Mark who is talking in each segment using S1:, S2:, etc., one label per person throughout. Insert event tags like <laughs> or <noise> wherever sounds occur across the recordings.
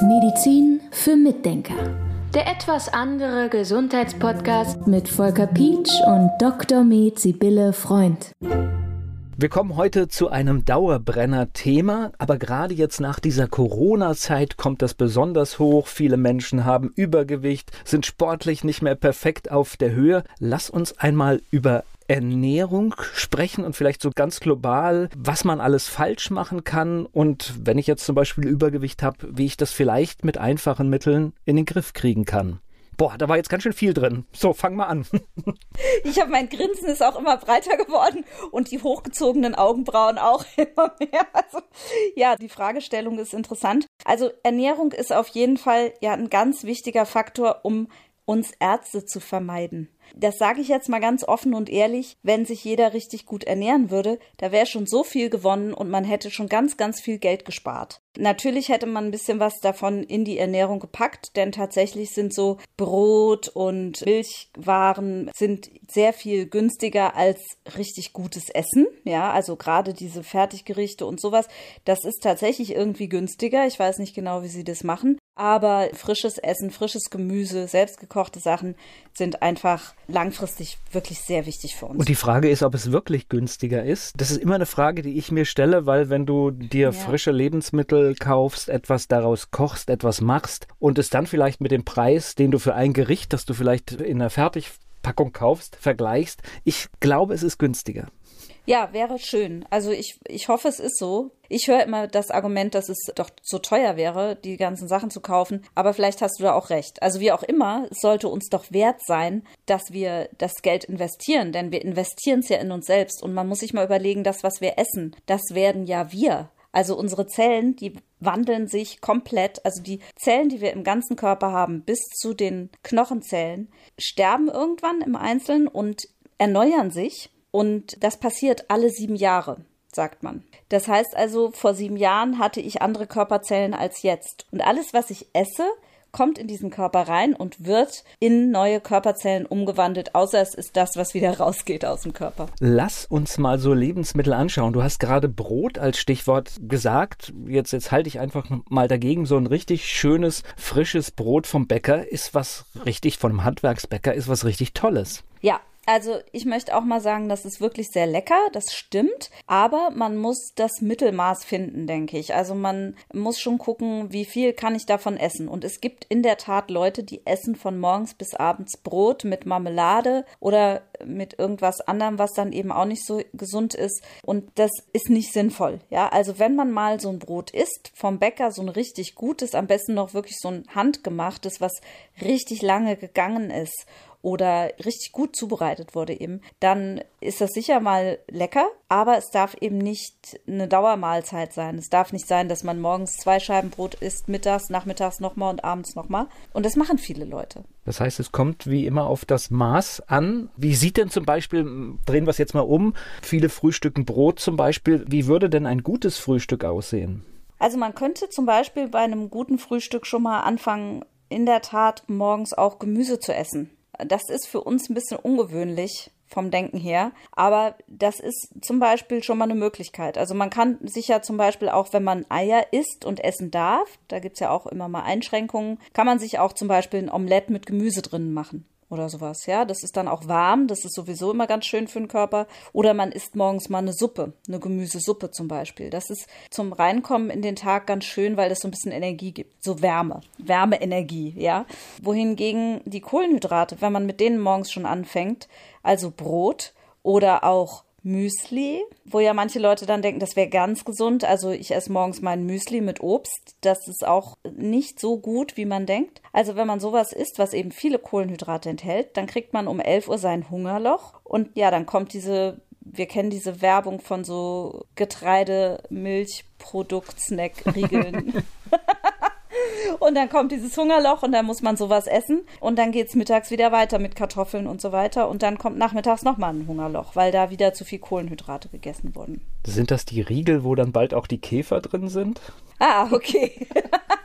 S1: Medizin für Mitdenker. Der etwas andere Gesundheitspodcast mit Volker Pietsch und Dr. Med Sibylle Freund.
S2: Wir kommen heute zu einem Dauerbrenner-Thema, aber gerade jetzt nach dieser Corona-Zeit kommt das besonders hoch. Viele Menschen haben Übergewicht, sind sportlich nicht mehr perfekt auf der Höhe. Lass uns einmal über Ernährung sprechen und vielleicht so ganz global, was man alles falsch machen kann und wenn ich jetzt zum Beispiel Übergewicht habe, wie ich das vielleicht mit einfachen Mitteln in den Griff kriegen kann. Boah, da war jetzt ganz schön viel drin. So, fang mal an. <laughs>
S3: ich habe mein Grinsen ist auch immer breiter geworden und die hochgezogenen Augenbrauen auch <laughs> immer mehr. Also ja, die Fragestellung ist interessant. Also Ernährung ist auf jeden Fall ja ein ganz wichtiger Faktor, um uns Ärzte zu vermeiden. Das sage ich jetzt mal ganz offen und ehrlich, wenn sich jeder richtig gut ernähren würde, da wäre schon so viel gewonnen und man hätte schon ganz, ganz viel Geld gespart. Natürlich hätte man ein bisschen was davon in die Ernährung gepackt, denn tatsächlich sind so Brot und Milchwaren sind sehr viel günstiger als richtig gutes Essen. Ja, also gerade diese Fertiggerichte und sowas, das ist tatsächlich irgendwie günstiger. Ich weiß nicht genau, wie sie das machen. Aber frisches Essen, frisches Gemüse, selbstgekochte Sachen sind einfach langfristig wirklich sehr wichtig für uns.
S2: Und die Frage ist, ob es wirklich günstiger ist. Das ist immer eine Frage, die ich mir stelle, weil wenn du dir ja. frische Lebensmittel kaufst, etwas daraus kochst, etwas machst und es dann vielleicht mit dem Preis, den du für ein Gericht, das du vielleicht in einer Fertigpackung kaufst, vergleichst, ich glaube, es ist günstiger.
S3: Ja, wäre schön. Also ich, ich hoffe, es ist so. Ich höre immer das Argument, dass es doch so teuer wäre, die ganzen Sachen zu kaufen. Aber vielleicht hast du da auch recht. Also wie auch immer, es sollte uns doch wert sein, dass wir das Geld investieren. Denn wir investieren es ja in uns selbst. Und man muss sich mal überlegen, das, was wir essen, das werden ja wir. Also unsere Zellen, die wandeln sich komplett. Also die Zellen, die wir im ganzen Körper haben, bis zu den Knochenzellen, sterben irgendwann im Einzelnen und erneuern sich. Und das passiert alle sieben Jahre, sagt man. Das heißt also, vor sieben Jahren hatte ich andere Körperzellen als jetzt. Und alles, was ich esse, kommt in diesen Körper rein und wird in neue Körperzellen umgewandelt, außer es ist das, was wieder <laughs> rausgeht aus dem Körper.
S2: Lass uns mal so Lebensmittel anschauen. Du hast gerade Brot als Stichwort gesagt. Jetzt, jetzt halte ich einfach mal dagegen. So ein richtig schönes, frisches Brot vom Bäcker ist was richtig, von einem Handwerksbäcker ist was richtig Tolles.
S3: Ja, also ich möchte auch mal sagen, das ist wirklich sehr lecker, das stimmt, aber man muss das Mittelmaß finden, denke ich. Also man muss schon gucken, wie viel kann ich davon essen. Und es gibt in der Tat Leute, die essen von morgens bis abends Brot mit Marmelade oder mit irgendwas anderem, was dann eben auch nicht so gesund ist. Und das ist nicht sinnvoll. Ja, also wenn man mal so ein Brot isst vom Bäcker, so ein richtig gutes, am besten noch wirklich so ein handgemachtes, was richtig lange gegangen ist oder richtig gut zubereitet wurde eben, dann ist das sicher mal lecker, aber es darf eben nicht eine Dauermahlzeit sein. Es darf nicht sein, dass man morgens zwei Scheiben Brot isst, mittags, nachmittags nochmal und abends nochmal. Und das machen viele Leute.
S2: Das heißt, es kommt wie immer auf das Maß an. Wie sieht denn zum Beispiel, drehen wir es jetzt mal um, viele frühstücken Brot zum Beispiel, wie würde denn ein gutes Frühstück aussehen?
S3: Also man könnte zum Beispiel bei einem guten Frühstück schon mal anfangen, in der Tat morgens auch Gemüse zu essen. Das ist für uns ein bisschen ungewöhnlich vom Denken her. Aber das ist zum Beispiel schon mal eine Möglichkeit. Also man kann sich ja zum Beispiel auch, wenn man Eier isst und essen darf, da gibt es ja auch immer mal Einschränkungen, kann man sich auch zum Beispiel ein Omelett mit Gemüse drin machen oder sowas, ja. Das ist dann auch warm, das ist sowieso immer ganz schön für den Körper. Oder man isst morgens mal eine Suppe, eine Gemüsesuppe zum Beispiel. Das ist zum Reinkommen in den Tag ganz schön, weil das so ein bisschen Energie gibt, so Wärme, Wärmeenergie, ja. Wohingegen die Kohlenhydrate, wenn man mit denen morgens schon anfängt, also Brot oder auch Müsli, wo ja manche Leute dann denken, das wäre ganz gesund. Also ich esse morgens mein Müsli mit Obst. Das ist auch nicht so gut, wie man denkt. Also wenn man sowas isst, was eben viele Kohlenhydrate enthält, dann kriegt man um 11 Uhr sein Hungerloch. Und ja, dann kommt diese wir kennen diese Werbung von so Getreide, Milchprodukt, Snack, Riegeln. <laughs> Und dann kommt dieses Hungerloch und dann muss man sowas essen. Und dann geht es mittags wieder weiter mit Kartoffeln und so weiter. Und dann kommt nachmittags nochmal ein Hungerloch, weil da wieder zu viel Kohlenhydrate gegessen wurden.
S2: Sind das die Riegel, wo dann bald auch die Käfer drin sind?
S3: Ah, okay. <laughs>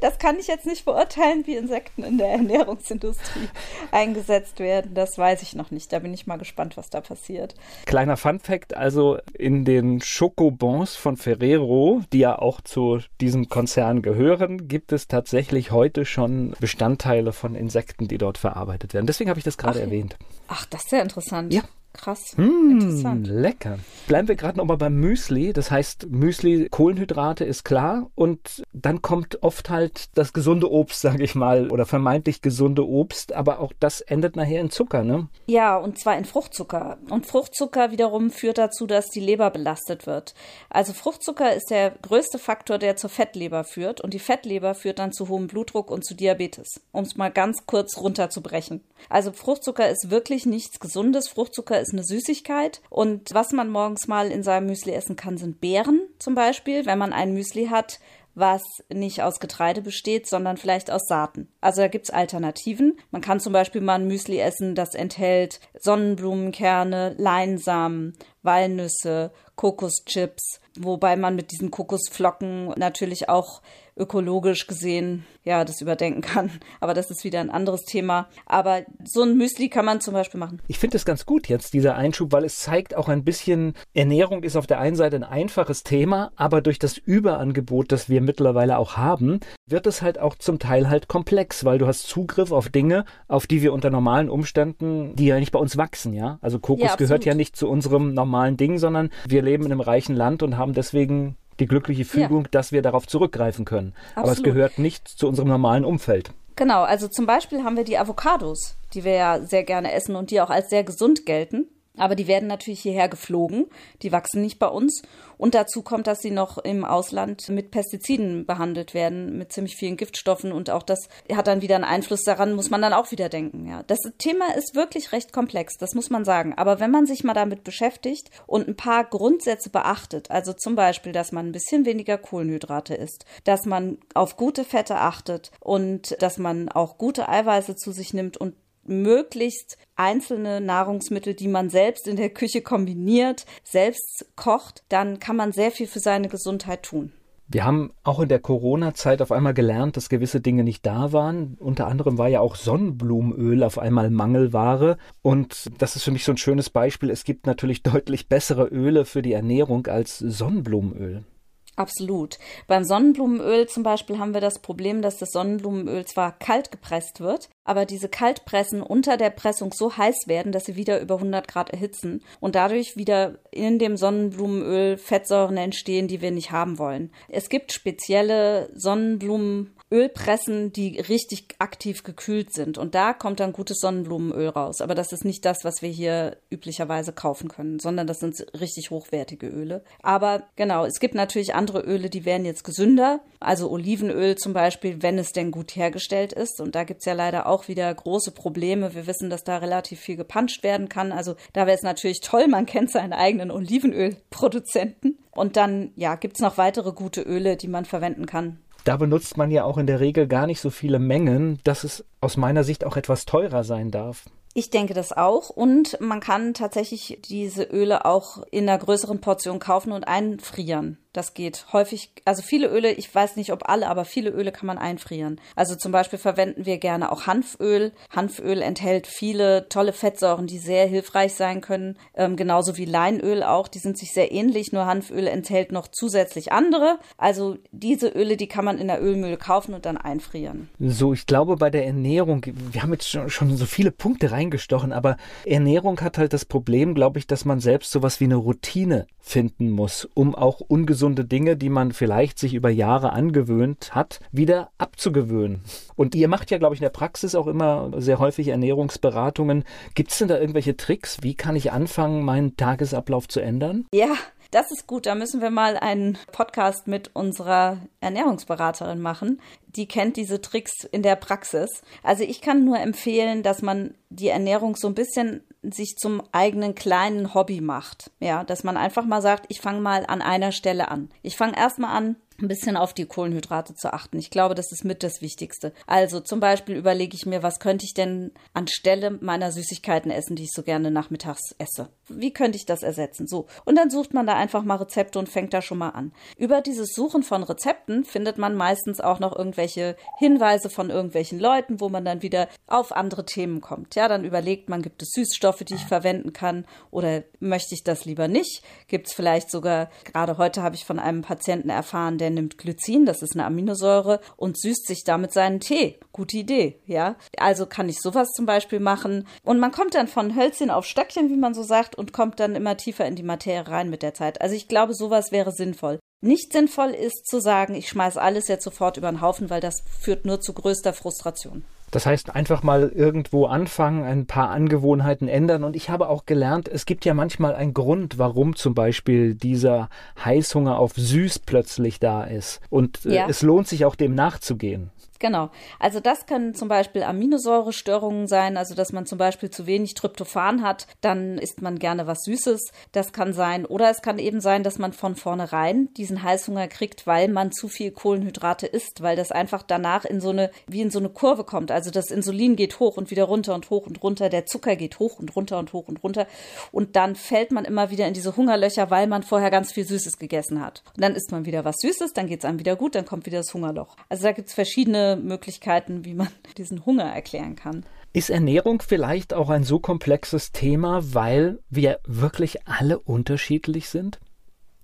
S3: das kann ich jetzt nicht beurteilen, wie Insekten in der Ernährungsindustrie eingesetzt werden. Das weiß ich noch nicht. Da bin ich mal gespannt, was da passiert.
S2: Kleiner Fun-Fact: Also in den Schokobons von Ferrero, die ja auch zu diesem Konzern gehören, gibt es tatsächlich heute schon Bestandteile von Insekten, die dort verarbeitet werden. Deswegen habe ich das gerade erwähnt.
S3: Ach, das ist ja interessant.
S2: Ja.
S3: Krass.
S2: Mmh, Interessant. Lecker. Bleiben wir gerade nochmal beim Müsli. Das heißt, Müsli, Kohlenhydrate ist klar. Und dann kommt oft halt das gesunde Obst, sage ich mal, oder vermeintlich gesunde Obst. Aber auch das endet nachher in Zucker, ne?
S3: Ja, und zwar in Fruchtzucker. Und Fruchtzucker wiederum führt dazu, dass die Leber belastet wird. Also Fruchtzucker ist der größte Faktor, der zur Fettleber führt. Und die Fettleber führt dann zu hohem Blutdruck und zu Diabetes. Um es mal ganz kurz runterzubrechen. Also Fruchtzucker ist wirklich nichts Gesundes. Fruchtzucker ist eine Süßigkeit. Und was man morgens mal in seinem Müsli essen kann, sind Beeren zum Beispiel. Wenn man ein Müsli hat, was nicht aus Getreide besteht, sondern vielleicht aus Saaten. Also da gibt es Alternativen. Man kann zum Beispiel mal ein Müsli essen, das enthält Sonnenblumenkerne, Leinsamen, Walnüsse, Kokoschips, wobei man mit diesen Kokosflocken natürlich auch ökologisch gesehen, ja, das überdenken kann. <laughs> Aber das ist wieder ein anderes Thema. Aber so ein Müsli kann man zum Beispiel machen.
S2: Ich finde es ganz gut jetzt, dieser Einschub, weil es zeigt auch ein bisschen, Ernährung ist auf der einen Seite ein einfaches Thema, aber durch das Überangebot, das wir mittlerweile auch haben, wird es halt auch zum Teil halt komplex, weil du hast Zugriff auf Dinge, auf die wir unter normalen Umständen, die ja nicht bei uns wachsen, ja. Also Kokos ja, gehört ja nicht zu unserem normalen Ding, sondern wir leben in einem reichen Land und haben deswegen die glückliche Fügung, ja. dass wir darauf zurückgreifen können. Absolut. Aber es gehört nicht zu unserem normalen Umfeld.
S3: Genau, also zum Beispiel haben wir die Avocados, die wir ja sehr gerne essen und die auch als sehr gesund gelten. Aber die werden natürlich hierher geflogen. Die wachsen nicht bei uns. Und dazu kommt, dass sie noch im Ausland mit Pestiziden behandelt werden, mit ziemlich vielen Giftstoffen. Und auch das hat dann wieder einen Einfluss daran, muss man dann auch wieder denken. Ja, das Thema ist wirklich recht komplex, das muss man sagen. Aber wenn man sich mal damit beschäftigt und ein paar Grundsätze beachtet, also zum Beispiel, dass man ein bisschen weniger Kohlenhydrate isst, dass man auf gute Fette achtet und dass man auch gute Eiweiße zu sich nimmt und möglichst einzelne Nahrungsmittel, die man selbst in der Küche kombiniert, selbst kocht, dann kann man sehr viel für seine Gesundheit tun.
S2: Wir haben auch in der Corona-Zeit auf einmal gelernt, dass gewisse Dinge nicht da waren. Unter anderem war ja auch Sonnenblumenöl auf einmal Mangelware. Und das ist für mich so ein schönes Beispiel. Es gibt natürlich <laughs> deutlich bessere Öle für die Ernährung als Sonnenblumenöl.
S3: Absolut. Beim Sonnenblumenöl zum Beispiel haben wir das Problem, dass das Sonnenblumenöl zwar kalt gepresst wird, aber diese Kaltpressen unter der Pressung so heiß werden, dass sie wieder über 100 Grad erhitzen und dadurch wieder in dem Sonnenblumenöl Fettsäuren entstehen, die wir nicht haben wollen. Es gibt spezielle Sonnenblumen Ölpressen, die richtig aktiv gekühlt sind. Und da kommt dann gutes Sonnenblumenöl raus. Aber das ist nicht das, was wir hier üblicherweise kaufen können, sondern das sind richtig hochwertige Öle. Aber genau, es gibt natürlich andere Öle, die wären jetzt gesünder. Also Olivenöl zum Beispiel, wenn es denn gut hergestellt ist. Und da gibt's ja leider auch wieder große Probleme. Wir wissen, dass da relativ viel gepanscht werden kann. Also da wäre es natürlich toll, man kennt seinen eigenen Olivenölproduzenten. Und dann, ja, gibt's noch weitere gute Öle, die man verwenden kann
S2: da benutzt man ja auch in der Regel gar nicht so viele Mengen, dass es aus meiner Sicht auch etwas teurer sein darf.
S3: Ich denke das auch. Und man kann tatsächlich diese Öle auch in einer größeren Portion kaufen und einfrieren. Das geht häufig, also viele Öle, ich weiß nicht ob alle, aber viele Öle kann man einfrieren. Also zum Beispiel verwenden wir gerne auch Hanföl. Hanföl enthält viele tolle Fettsäuren, die sehr hilfreich sein können. Ähm, genauso wie Leinöl auch. Die sind sich sehr ähnlich, nur Hanföl enthält noch zusätzlich andere. Also diese Öle, die kann man in der Ölmühle kaufen und dann einfrieren.
S2: So, ich glaube bei der Ernährung, wir haben jetzt schon, schon so viele Punkte reingestochen, aber Ernährung hat halt das Problem, glaube ich, dass man selbst sowas wie eine Routine finden muss, um auch ungesunde Dinge, die man vielleicht sich über Jahre angewöhnt hat, wieder abzugewöhnen. Und ihr macht ja, glaube ich, in der Praxis auch immer sehr häufig Ernährungsberatungen. Gibt es denn da irgendwelche Tricks? Wie kann ich anfangen, meinen Tagesablauf zu ändern?
S3: Ja, das ist gut. Da müssen wir mal einen Podcast mit unserer Ernährungsberaterin machen. Die kennt diese Tricks in der Praxis. Also ich kann nur empfehlen, dass man die Ernährung so ein bisschen sich zum eigenen kleinen Hobby macht. Ja, dass man einfach mal sagt, ich fange mal an einer Stelle an. Ich fange erstmal an ein bisschen auf die Kohlenhydrate zu achten. Ich glaube, das ist mit das Wichtigste. Also zum Beispiel überlege ich mir, was könnte ich denn anstelle meiner Süßigkeiten essen, die ich so gerne nachmittags esse? Wie könnte ich das ersetzen? So. Und dann sucht man da einfach mal Rezepte und fängt da schon mal an. Über dieses Suchen von Rezepten findet man meistens auch noch irgendwelche Hinweise von irgendwelchen Leuten, wo man dann wieder auf andere Themen kommt. Ja, dann überlegt man, gibt es Süßstoffe, die ich verwenden kann oder möchte ich das lieber nicht? Gibt es vielleicht sogar, gerade heute habe ich von einem Patienten erfahren, der nimmt Glycin, das ist eine Aminosäure, und süßt sich damit seinen Tee. Gute Idee, ja. Also kann ich sowas zum Beispiel machen. Und man kommt dann von Hölzchen auf Stöckchen, wie man so sagt, und kommt dann immer tiefer in die Materie rein mit der Zeit. Also ich glaube, sowas wäre sinnvoll. Nicht sinnvoll ist zu sagen, ich schmeiße alles jetzt sofort über den Haufen, weil das führt nur zu größter Frustration.
S2: Das heißt, einfach mal irgendwo anfangen, ein paar Angewohnheiten ändern. Und ich habe auch gelernt, es gibt ja manchmal einen Grund, warum zum Beispiel dieser Heißhunger auf süß plötzlich da ist. Und äh, ja. es lohnt sich auch dem nachzugehen.
S3: Genau. Also das können zum Beispiel Aminosäurestörungen sein, also dass man zum Beispiel zu wenig Tryptophan hat, dann isst man gerne was Süßes. Das kann sein. Oder es kann eben sein, dass man von vornherein diesen Heißhunger kriegt, weil man zu viel Kohlenhydrate isst, weil das einfach danach in so eine, wie in so eine Kurve kommt. Also das Insulin geht hoch und wieder runter und hoch und runter, der Zucker geht hoch und runter und hoch und runter. Und dann fällt man immer wieder in diese Hungerlöcher, weil man vorher ganz viel Süßes gegessen hat. Und dann isst man wieder was Süßes, dann geht es einem wieder gut, dann kommt wieder das Hungerloch. Also da gibt es verschiedene Möglichkeiten, wie man <laughs> diesen Hunger erklären kann.
S2: Ist Ernährung vielleicht auch ein so komplexes Thema, weil wir wirklich alle unterschiedlich sind?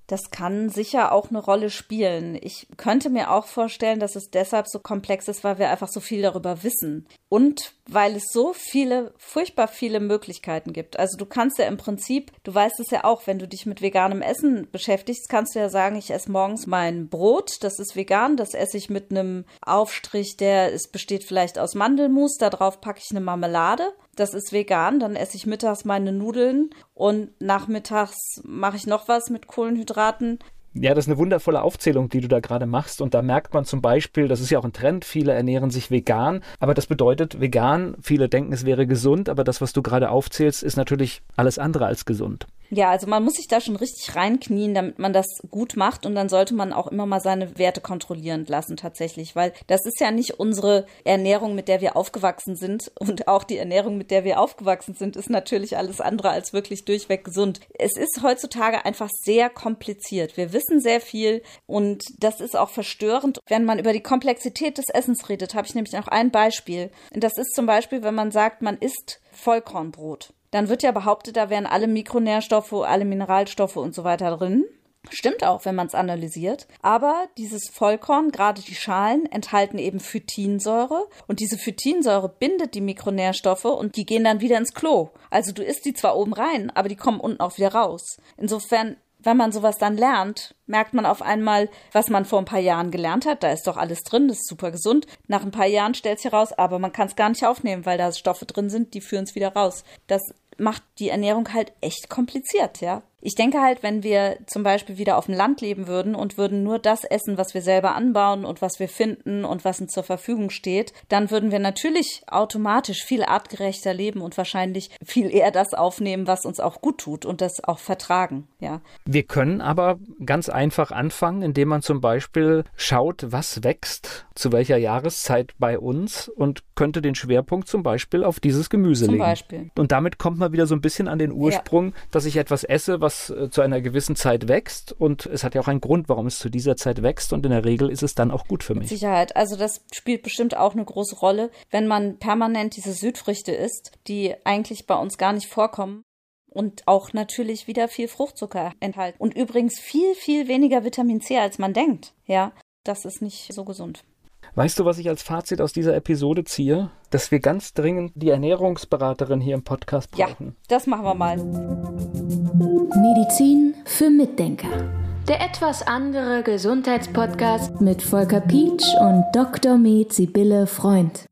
S3: Das kann sicher auch eine Rolle spielen. Ich könnte mir auch vorstellen, dass es deshalb so komplex ist, weil wir einfach so viel darüber wissen. Und weil es so viele, furchtbar viele Möglichkeiten gibt. Also du kannst ja im Prinzip, du weißt es ja auch, wenn du dich mit veganem Essen beschäftigst, kannst du ja sagen, ich esse morgens mein Brot, das ist vegan, das esse ich mit einem Aufstrich, der es besteht vielleicht aus Mandelmus, darauf packe ich eine Marmelade das ist vegan, dann esse ich mittags meine Nudeln und nachmittags mache ich noch was mit Kohlenhydraten.
S2: Ja, das ist eine wundervolle Aufzählung, die du da gerade machst. Und da merkt man zum Beispiel, das ist ja auch ein Trend, viele ernähren sich vegan. Aber das bedeutet vegan, viele denken, es wäre gesund, aber das, was du gerade aufzählst, ist natürlich alles andere als gesund.
S3: Ja, also man muss sich da schon richtig reinknien, damit man das gut macht und dann sollte man auch immer mal seine Werte kontrollieren lassen tatsächlich, weil das ist ja nicht unsere Ernährung, mit der wir aufgewachsen sind <laughs> und auch die Ernährung, mit der wir aufgewachsen sind, ist natürlich alles andere als wirklich durchweg gesund. Es ist heutzutage einfach sehr kompliziert. Wir wissen sehr viel und das ist auch verstörend. Wenn man über die Komplexität des Essens redet, habe ich nämlich noch ein Beispiel. Das ist zum Beispiel, wenn man sagt, man isst Vollkornbrot dann wird ja behauptet, da wären alle Mikronährstoffe, alle Mineralstoffe und so weiter drin. Stimmt auch, wenn man es analysiert. Aber dieses Vollkorn, gerade die Schalen, enthalten eben Phytinsäure. Und diese Phytinsäure bindet die Mikronährstoffe und die gehen dann wieder ins Klo. Also du isst die zwar oben rein, aber die kommen unten auch wieder raus. Insofern wenn man sowas dann lernt, merkt man auf einmal, was man vor ein paar Jahren gelernt hat. Da ist doch alles drin, das ist super gesund. Nach ein paar Jahren stellt sich heraus, aber man kann es gar nicht aufnehmen, weil da Stoffe drin sind, die führen es wieder raus. Das macht die Ernährung halt echt kompliziert, ja. Ich denke halt, wenn wir zum Beispiel wieder auf dem Land leben würden und würden nur das essen, was wir selber anbauen und was wir finden und was uns zur Verfügung steht, dann würden wir natürlich automatisch viel artgerechter leben und wahrscheinlich viel eher das aufnehmen, was uns auch gut tut und das auch vertragen, ja.
S2: Wir können aber ganz einfach anfangen, indem man zum Beispiel schaut, was wächst zu welcher Jahreszeit bei uns und könnte den Schwerpunkt zum Beispiel auf dieses Gemüse
S3: zum
S2: legen.
S3: Beispiel.
S2: Und damit kommt man wieder so ein bisschen an den Ursprung, ja. dass ich etwas esse, was was äh, zu einer gewissen Zeit wächst und es hat ja auch einen Grund, warum es zu dieser Zeit wächst und in der Regel ist es dann auch gut für mich. Mit
S3: Sicherheit. Also das spielt bestimmt auch eine große Rolle, wenn man permanent diese Südfrüchte isst, die eigentlich bei uns gar nicht vorkommen und auch natürlich wieder viel Fruchtzucker enthalten und übrigens viel viel weniger Vitamin C als man denkt. Ja, das ist nicht so gesund.
S2: Weißt du, was ich als Fazit aus dieser Episode ziehe? Dass wir ganz dringend die Ernährungsberaterin hier im Podcast brauchen.
S3: Ja, das machen wir mal.
S1: Medizin für Mitdenker. Der etwas andere Gesundheitspodcast mit Volker Pietsch und Dr. Med Sibylle Freund.